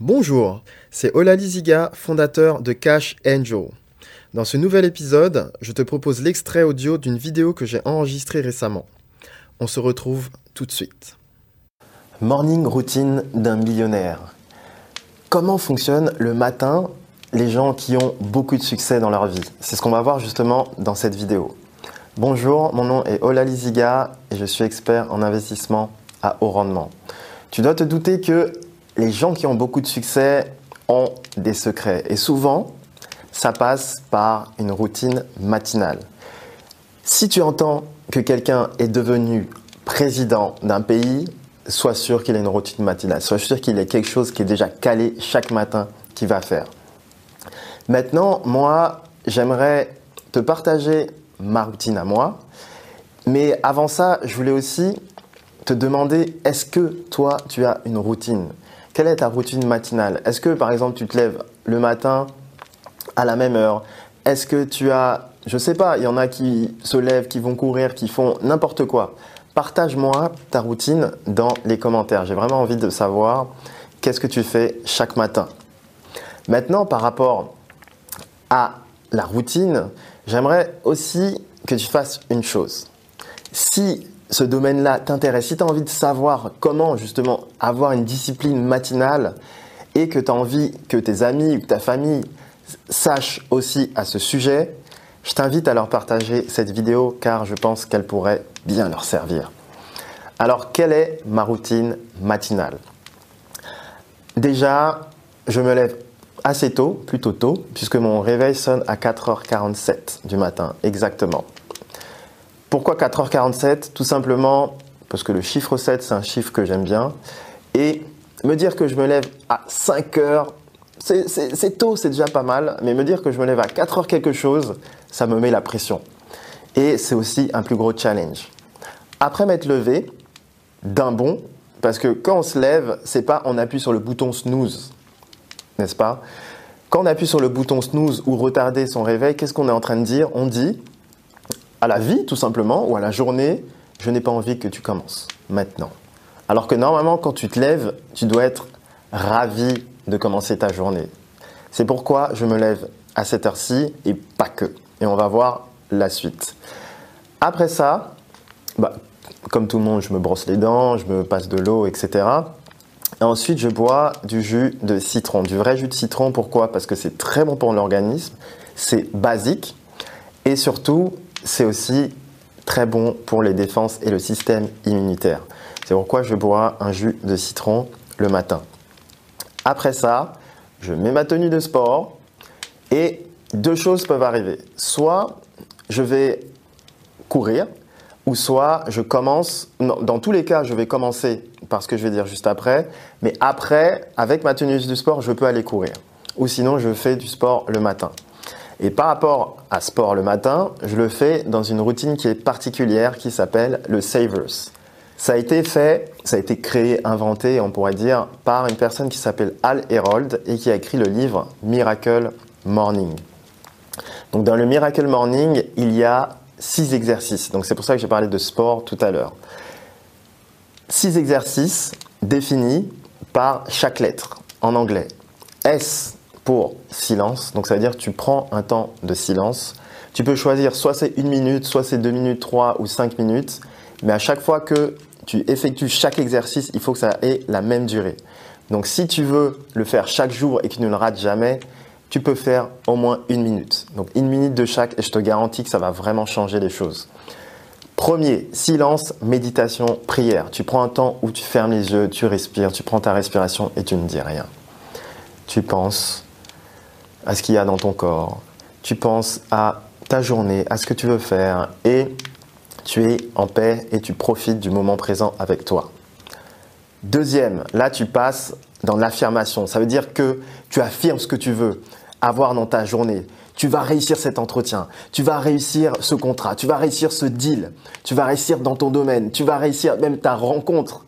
Bonjour, c'est Olali Ziga, fondateur de Cash Angel. Dans ce nouvel épisode, je te propose l'extrait audio d'une vidéo que j'ai enregistrée récemment. On se retrouve tout de suite. Morning routine d'un millionnaire. Comment fonctionne le matin les gens qui ont beaucoup de succès dans leur vie? C'est ce qu'on va voir justement dans cette vidéo. Bonjour, mon nom est Olali Ziga et je suis expert en investissement à haut rendement. Tu dois te douter que les gens qui ont beaucoup de succès ont des secrets. Et souvent, ça passe par une routine matinale. Si tu entends que quelqu'un est devenu président d'un pays, sois sûr qu'il a une routine matinale. Sois sûr qu'il a quelque chose qui est déjà calé chaque matin qu'il va faire. Maintenant, moi, j'aimerais te partager ma routine à moi. Mais avant ça, je voulais aussi te demander, est-ce que toi, tu as une routine? Quelle est ta routine matinale? Est-ce que par exemple tu te lèves le matin à la même heure? Est-ce que tu as, je sais pas, il y en a qui se lèvent, qui vont courir, qui font n'importe quoi. Partage-moi ta routine dans les commentaires. J'ai vraiment envie de savoir qu'est-ce que tu fais chaque matin. Maintenant, par rapport à la routine, j'aimerais aussi que tu fasses une chose. Si ce domaine-là t'intéresse, si tu as envie de savoir comment justement avoir une discipline matinale et que tu as envie que tes amis ou ta famille sachent aussi à ce sujet, je t'invite à leur partager cette vidéo car je pense qu'elle pourrait bien leur servir. Alors, quelle est ma routine matinale? Déjà, je me lève assez tôt, plutôt tôt, puisque mon réveil sonne à 4h47 du matin, exactement. Pourquoi 4h47 Tout simplement parce que le chiffre 7, c'est un chiffre que j'aime bien. Et me dire que je me lève à 5h, c'est tôt, c'est déjà pas mal. Mais me dire que je me lève à 4h quelque chose, ça me met la pression. Et c'est aussi un plus gros challenge. Après m'être levé, d'un bond, parce que quand on se lève, c'est pas on appuie sur le bouton snooze, n'est-ce pas? Quand on appuie sur le bouton snooze ou retarder son réveil, qu'est-ce qu'on est en train de dire? On dit à la vie tout simplement ou à la journée, je n'ai pas envie que tu commences maintenant. Alors que normalement, quand tu te lèves, tu dois être ravi de commencer ta journée. C'est pourquoi je me lève à cette heure-ci et pas que. Et on va voir la suite. Après ça, bah, comme tout le monde, je me brosse les dents, je me passe de l'eau, etc. Et ensuite, je bois du jus de citron, du vrai jus de citron. Pourquoi? Parce que c'est très bon pour l'organisme, c'est basique et surtout, c'est aussi très bon pour les défenses et le système immunitaire. C'est pourquoi je bois un jus de citron le matin. Après ça, je mets ma tenue de sport et deux choses peuvent arriver. Soit je vais courir, ou soit je commence, dans tous les cas, je vais commencer par ce que je vais dire juste après, mais après, avec ma tenue de sport, je peux aller courir. Ou sinon, je fais du sport le matin. Et par rapport à sport le matin, je le fais dans une routine qui est particulière qui s'appelle le Savers. Ça a été fait, ça a été créé, inventé, on pourrait dire, par une personne qui s'appelle Al Herold et qui a écrit le livre Miracle Morning. Donc dans le Miracle Morning, il y a six exercices. Donc c'est pour ça que j'ai parlé de sport tout à l'heure. Six exercices définis par chaque lettre en anglais. S pour silence. Donc ça veut dire tu prends un temps de silence. Tu peux choisir soit c'est une minute, soit c'est deux minutes, trois ou cinq minutes. Mais à chaque fois que tu effectues chaque exercice, il faut que ça ait la même durée. Donc si tu veux le faire chaque jour et que tu ne le rates jamais, tu peux faire au moins une minute. Donc une minute de chaque et je te garantis que ça va vraiment changer les choses. Premier, silence, méditation, prière. Tu prends un temps où tu fermes les yeux, tu respires, tu prends ta respiration et tu ne dis rien. Tu penses à ce qu'il y a dans ton corps. Tu penses à ta journée, à ce que tu veux faire et tu es en paix et tu profites du moment présent avec toi. Deuxième, là tu passes dans l'affirmation. Ça veut dire que tu affirmes ce que tu veux avoir dans ta journée. Tu vas réussir cet entretien, tu vas réussir ce contrat, tu vas réussir ce deal, tu vas réussir dans ton domaine, tu vas réussir même ta rencontre,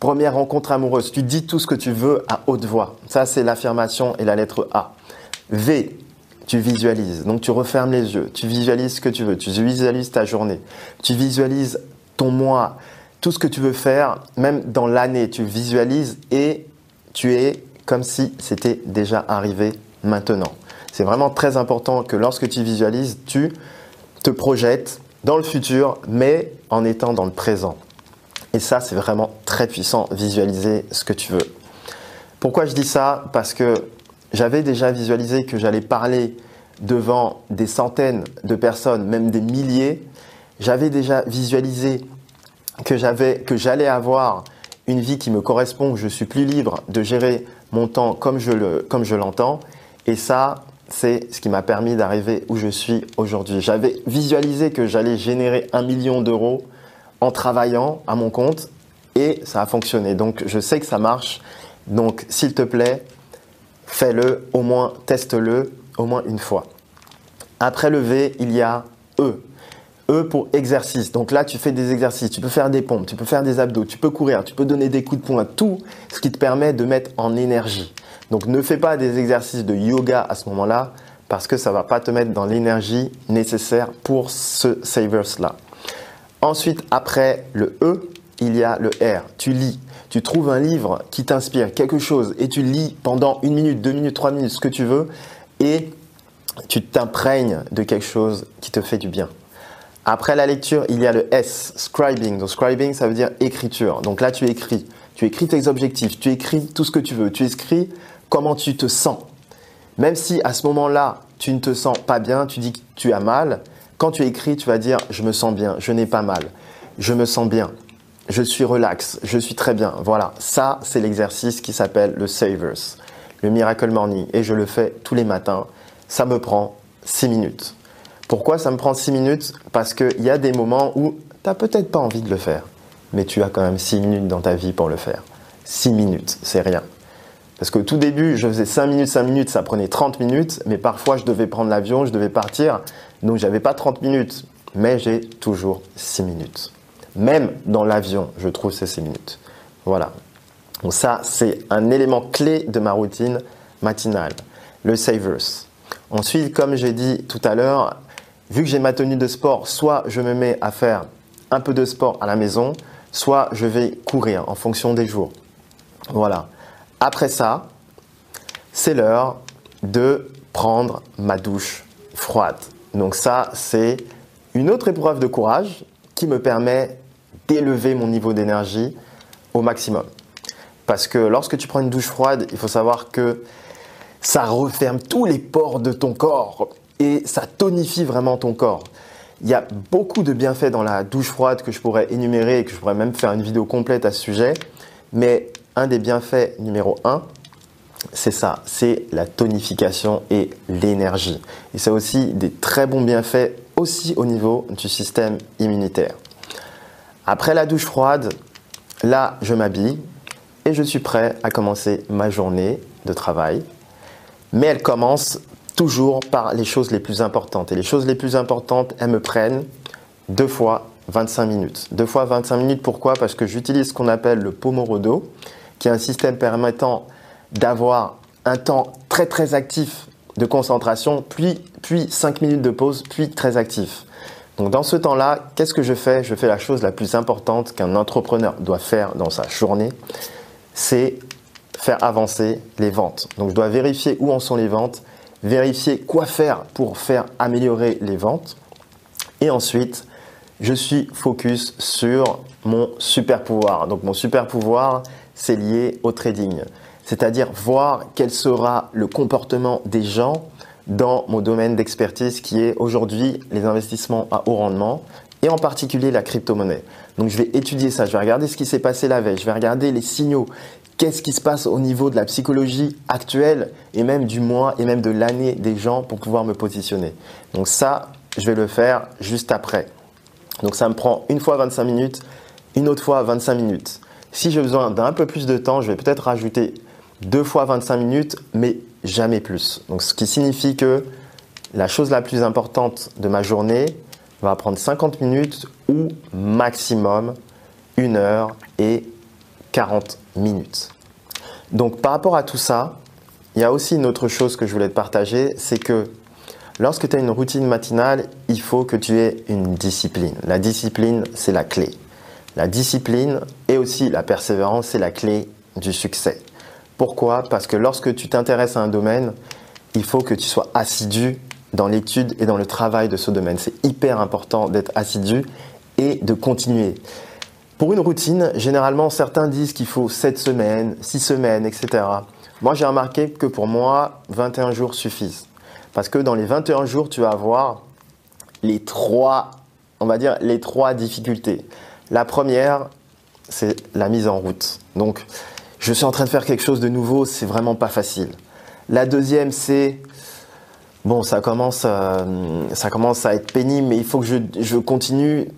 première rencontre amoureuse. Tu dis tout ce que tu veux à haute voix. Ça, c'est l'affirmation et la lettre A. V, tu visualises. Donc tu refermes les yeux, tu visualises ce que tu veux, tu visualises ta journée, tu visualises ton mois, tout ce que tu veux faire, même dans l'année, tu visualises et tu es comme si c'était déjà arrivé maintenant. C'est vraiment très important que lorsque tu visualises, tu te projettes dans le futur, mais en étant dans le présent. Et ça, c'est vraiment très puissant, visualiser ce que tu veux. Pourquoi je dis ça? Parce que j'avais déjà visualisé que j'allais parler devant des centaines de personnes, même des milliers. J'avais déjà visualisé que j'avais, que j'allais avoir une vie qui me correspond, où je suis plus libre de gérer mon temps comme je le, comme je l'entends. Et ça, c'est ce qui m'a permis d'arriver où je suis aujourd'hui. J'avais visualisé que j'allais générer un million d'euros en travaillant à mon compte et ça a fonctionné. Donc je sais que ça marche. Donc s'il te plaît, fais-le, au moins teste-le au moins une fois. Après le V, il y a E. E pour exercice. Donc là, tu fais des exercices, tu peux faire des pompes, tu peux faire des abdos, tu peux courir, tu peux donner des coups de poing, tout ce qui te permet de mettre en énergie. Donc ne fais pas des exercices de yoga à ce moment-là parce que ça ne va pas te mettre dans l'énergie nécessaire pour ce savers-là. Ensuite, après le E, il y a le R. Tu lis. Tu trouves un livre qui t'inspire, quelque chose, et tu lis pendant une minute, deux minutes, trois minutes, ce que tu veux, et tu t'imprègnes de quelque chose qui te fait du bien. Après la lecture, il y a le S, scribing. Donc scribing, ça veut dire écriture. Donc là, tu écris. Tu écris tes objectifs, tu écris tout ce que tu veux, tu écris comment tu te sens. Même si à ce moment-là, tu ne te sens pas bien, tu dis que tu as mal, quand tu écris, tu vas dire je me sens bien, je n'ai pas mal, je me sens bien, je suis relax, je suis très bien. Voilà, ça c'est l'exercice qui s'appelle le Savers, le Miracle Morning et je le fais tous les matins. Ça me prend 6 minutes. Pourquoi ça me prend 6 minutes? Parce qu'il y a des moments où tu n'as peut-être pas envie de le faire, mais tu as quand même 6 minutes dans ta vie pour le faire. 6 minutes, c'est rien. Parce qu'au tout début, je faisais 5 minutes, 5 minutes, ça prenait 30 minutes, mais parfois je devais prendre l'avion, je devais partir, donc j'avais pas 30 minutes, mais j'ai toujours 6 minutes. Même dans l'avion, je trouve ces 6 minutes. Voilà. Donc ça, c'est un élément clé de ma routine matinale, le Savers. Ensuite, comme j'ai dit tout à l'heure, vu que j'ai ma tenue de sport, soit je me mets à faire un peu de sport à la maison, soit je vais courir en fonction des jours. Voilà. Après ça, c'est l'heure de prendre ma douche froide. Donc ça, c'est une autre épreuve de courage qui me permet d'élever mon niveau d'énergie au maximum. Parce que lorsque tu prends une douche froide, il faut savoir que ça referme tous les pores de ton corps et ça tonifie vraiment ton corps. Il y a beaucoup de bienfaits dans la douche froide que je pourrais énumérer et que je pourrais même faire une vidéo complète à ce sujet. Mais un des bienfaits numéro un, c'est ça, c'est la tonification et l'énergie. Et c'est aussi des très bons bienfaits aussi au niveau du système immunitaire. Après la douche froide, là, je m'habille et je suis prêt à commencer ma journée de travail. Mais elle commence toujours par les choses les plus importantes. Et les choses les plus importantes, elles me prennent deux fois 25 minutes. Deux fois 25 minutes, pourquoi? Parce que j'utilise ce qu'on appelle le Pomorodo, qui est un système permettant d'avoir un temps très très actif de concentration, puis, puis 5 minutes de pause, puis très actif. Donc dans ce temps-là, qu'est-ce que je fais? Je fais la chose la plus importante qu'un entrepreneur doit faire dans sa journée, c'est faire avancer les ventes. Donc je dois vérifier où en sont les ventes, vérifier quoi faire pour faire améliorer les ventes. Et ensuite, je suis focus sur mon super pouvoir. Donc mon super pouvoir, c'est lié au trading. C'est-à-dire voir quel sera le comportement des gens dans mon domaine d'expertise qui est aujourd'hui les investissements à haut rendement et en particulier la crypto-monnaie. Donc je vais étudier ça, je vais regarder ce qui s'est passé la veille, je vais regarder les signaux, qu'est-ce qui se passe au niveau de la psychologie actuelle et même du mois et même de l'année des gens pour pouvoir me positionner. Donc ça, je vais le faire juste après. Donc ça me prend une fois 25 minutes, une autre fois 25 minutes. Si j'ai besoin d'un peu plus de temps, je vais peut-être rajouter deux fois 25 minutes, mais jamais plus. Donc ce qui signifie que la chose la plus importante de ma journée va prendre 50 minutes ou maximum 1 heure et 40 minutes. Donc par rapport à tout ça, il y a aussi une autre chose que je voulais te partager, c'est que lorsque tu as une routine matinale, il faut que tu aies une discipline. La discipline, c'est la clé. La discipline et aussi la persévérance, c'est la clé du succès. Pourquoi? Parce que lorsque tu t'intéresses à un domaine, il faut que tu sois assidu dans l'étude et dans le travail de ce domaine. C'est hyper important d'être assidu et de continuer. Pour une routine, généralement, certains disent qu'il faut 7 semaines, 6 semaines, etc. Moi, j'ai remarqué que pour moi, 21 jours suffisent. Parce que dans les 21 jours, tu vas avoir les trois, on va dire, les trois difficultés. La première, c'est la mise en route. Donc, je suis en train de faire quelque chose de nouveau, c'est vraiment pas facile. La deuxième, c'est bon, ça commence, euh, ça commence à être pénible, mais il faut que je, je continue.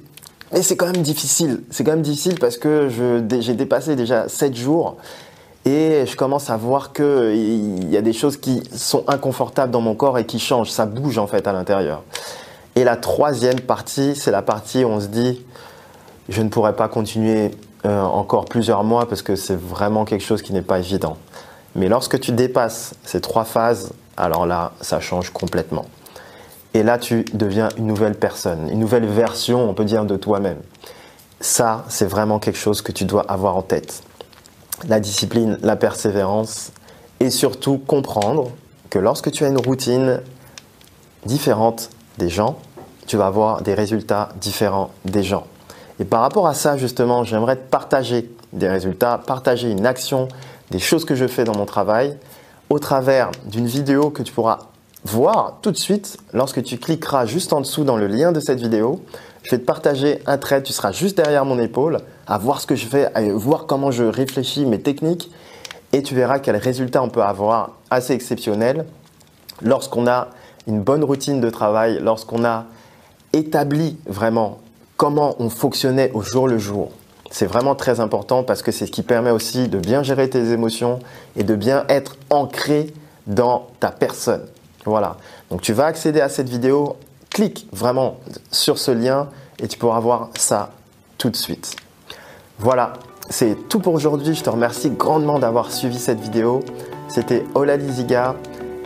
Mais c'est quand même difficile. C'est quand même difficile parce que j'ai dépassé déjà 7 jours et je commence à voir qu'il y a des choses qui sont inconfortables dans mon corps et qui changent. Ça bouge en fait à l'intérieur. Et la troisième partie, c'est la partie où on se dit, je ne pourrais pas continuer euh, encore plusieurs mois parce que c'est vraiment quelque chose qui n'est pas évident. Mais lorsque tu dépasses ces trois phases, alors là, ça change complètement. Et là, tu deviens une nouvelle personne, une nouvelle version, on peut dire, de toi-même. Ça, c'est vraiment quelque chose que tu dois avoir en tête. La discipline, la persévérance et surtout comprendre que lorsque tu as une routine différente des gens, tu vas avoir des résultats différents des gens. Et par rapport à ça, justement, j'aimerais te partager des résultats, partager une action, des choses que je fais dans mon travail au travers d'une vidéo que tu pourras voir tout de suite lorsque tu cliqueras juste en dessous dans le lien de cette vidéo. Je vais te partager un trait, tu seras juste derrière mon épaule à voir ce que je fais, à voir comment je réfléchis, mes techniques et tu verras quel résultat on peut avoir assez exceptionnel lorsqu'on a une bonne routine de travail, lorsqu'on a établi vraiment comment on fonctionnait au jour le jour. C'est vraiment très important parce que c'est ce qui permet aussi de bien gérer tes émotions et de bien être ancré dans ta personne. Voilà. Donc tu vas accéder à cette vidéo, clique vraiment sur ce lien et tu pourras voir ça tout de suite. Voilà, c'est tout pour aujourd'hui. Je te remercie grandement d'avoir suivi cette vidéo. C'était Ola Liziga,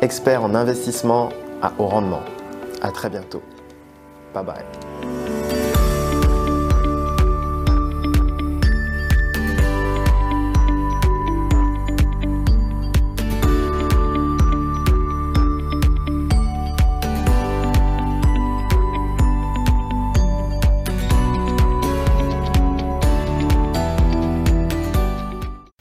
expert en investissement à haut rendement. À très bientôt. Bye bye.